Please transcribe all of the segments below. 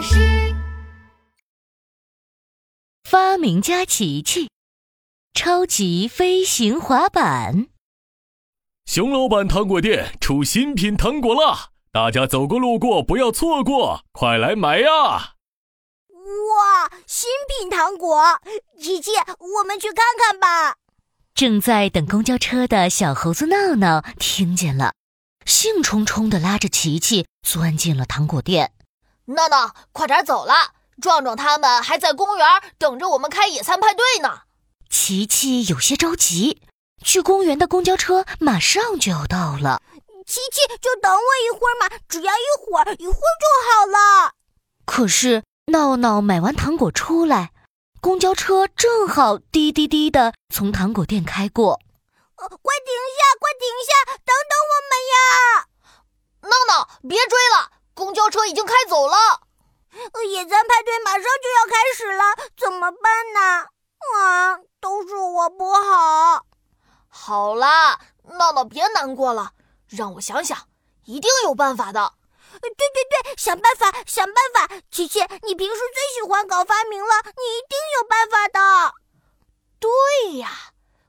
巴士。发明家琪琪，超级飞行滑板。熊老板糖果店出新品糖果啦！大家走过路过不要错过，快来买呀！哇，新品糖果，琪琪，我们去看看吧。正在等公交车的小猴子闹闹听见了，兴冲冲地拉着琪琪钻进了糖果店。闹闹，快点走了！壮壮他们还在公园等着我们开野餐派对呢。琪琪有些着急，去公园的公交车马上就要到了。琪琪，就等我一会儿嘛，只要一会儿，一会儿就好了。可是闹闹买完糖果出来，公交车正好滴滴滴的从糖果店开过。呃，快停下！快停下！等等我们呀！闹闹，别追了，公交车已经开走了。野餐派对马上就要开始了，怎么办呢？啊，都是我不好。好啦，闹闹别难过了，让我想想，一定有办法的。对对对，想办法，想办法！琪琪，你平时最喜欢搞发明了，你一定有办法的。对呀，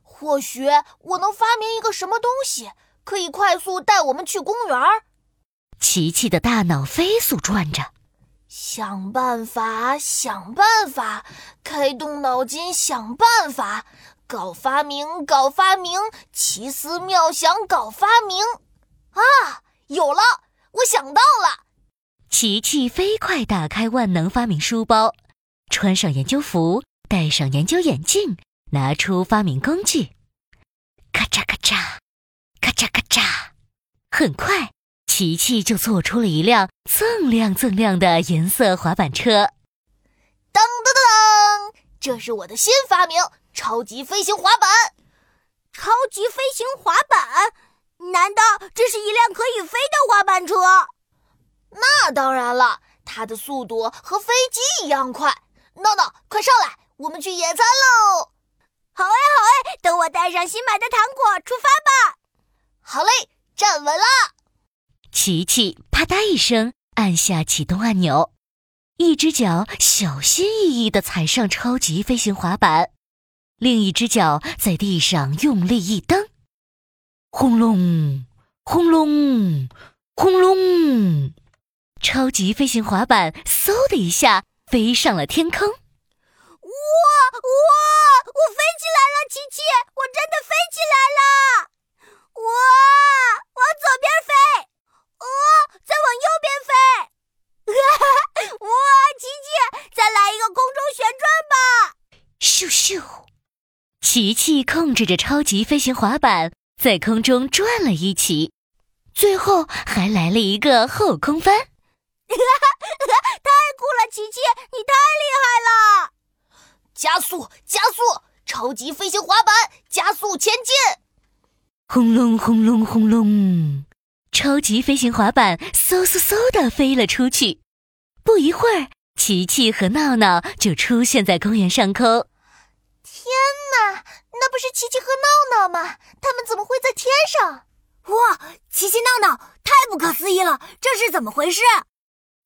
或许我能发明一个什么东西，可以快速带我们去公园。琪琪的大脑飞速转着。想办法，想办法，开动脑筋想办法，搞发明，搞发明，奇思妙想搞发明。啊，有了，我想到了！琪琪飞快打开万能发明书包，穿上研究服，戴上研究眼镜，拿出发明工具，咔嚓咔嚓，咔嚓咔嚓，很快。琪琪就做出了一辆锃亮锃亮的银色滑板车。当当当当，这是我的新发明——超级飞行滑板。超级飞行滑板？难道这是一辆可以飞的滑板车？那当然了，它的速度和飞机一样快。闹闹，快上来，我们去野餐喽！好哎，好哎，等我带上新买的糖果，出发吧。好嘞，站稳了。琪琪啪嗒一声按下启动按钮，一只脚小心翼翼地踩上超级飞行滑板，另一只脚在地上用力一蹬，轰隆，轰隆，轰隆，超级飞行滑板嗖的一下飞上了天空。哇哇！我飞起来了，琪琪，我真的飞起来了！哇，往左边飞！哦，再往右边飞！哇，琪琪，再来一个空中旋转吧！咻咻，琪琪控制着超级飞行滑板在空中转了一起，最后还来了一个后空翻！太酷了，琪琪，你太厉害了！加速，加速！超级飞行滑板加速前进！轰隆，轰隆，轰隆！超级飞行滑板嗖嗖嗖的飞了出去，不一会儿，琪琪和闹闹就出现在公园上空。天哪，那不是琪琪和闹闹吗？他们怎么会在天上？哇，琪琪闹闹，太不可思议了！这是怎么回事？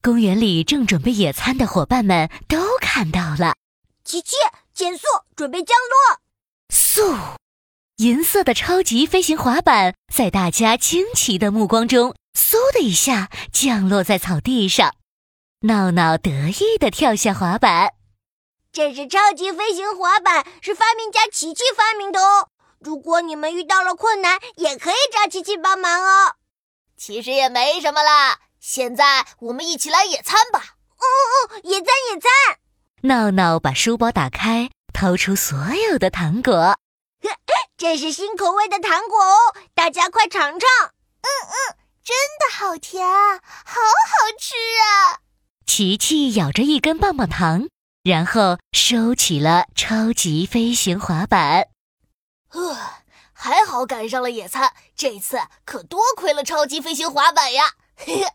公园里正准备野餐的伙伴们都看到了。琪琪，减速，准备降落。速。银色的超级飞行滑板在大家惊奇的目光中，嗖的一下降落在草地上。闹闹得意的跳下滑板。这是超级飞行滑板，是发明家琪琪发明的哦。如果你们遇到了困难，也可以找琪琪帮忙哦。其实也没什么啦。现在我们一起来野餐吧。哦哦，野餐野餐。闹闹把书包打开，掏出所有的糖果。这是新口味的糖果哦，大家快尝尝。嗯嗯，真的好甜啊，好好吃啊！琪琪咬着一根棒棒糖，然后收起了超级飞行滑板。呃，还好赶上了野餐，这次可多亏了超级飞行滑板呀！嘿嘿。